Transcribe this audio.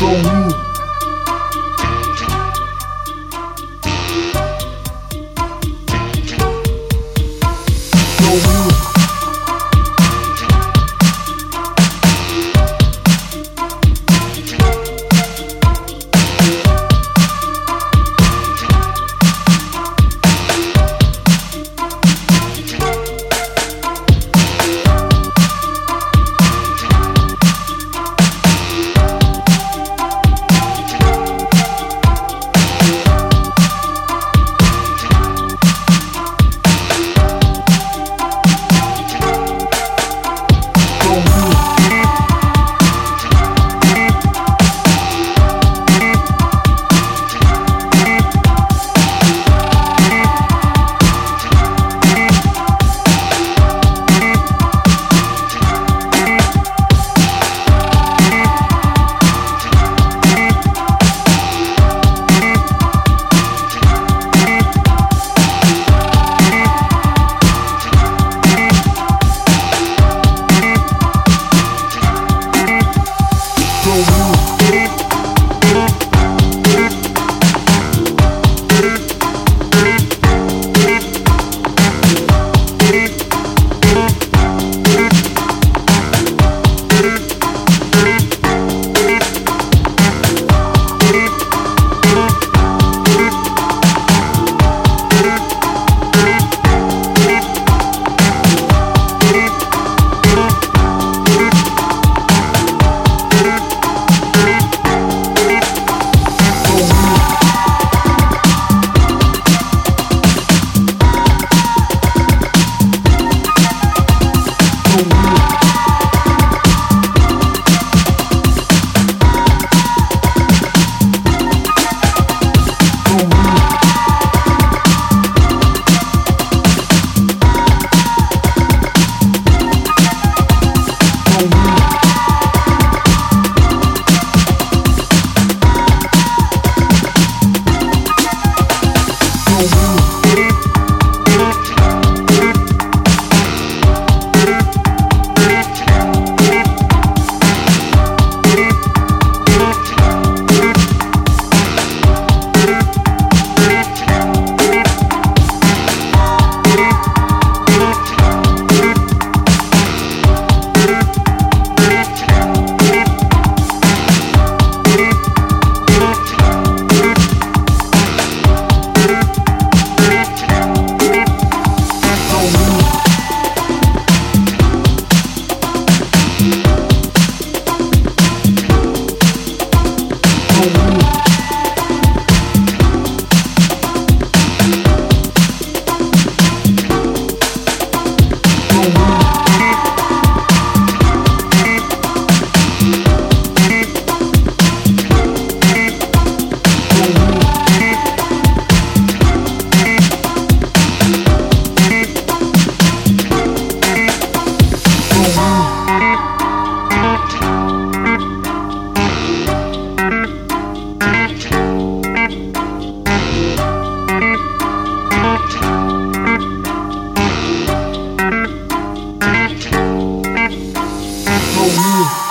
you. So you. Paulinho.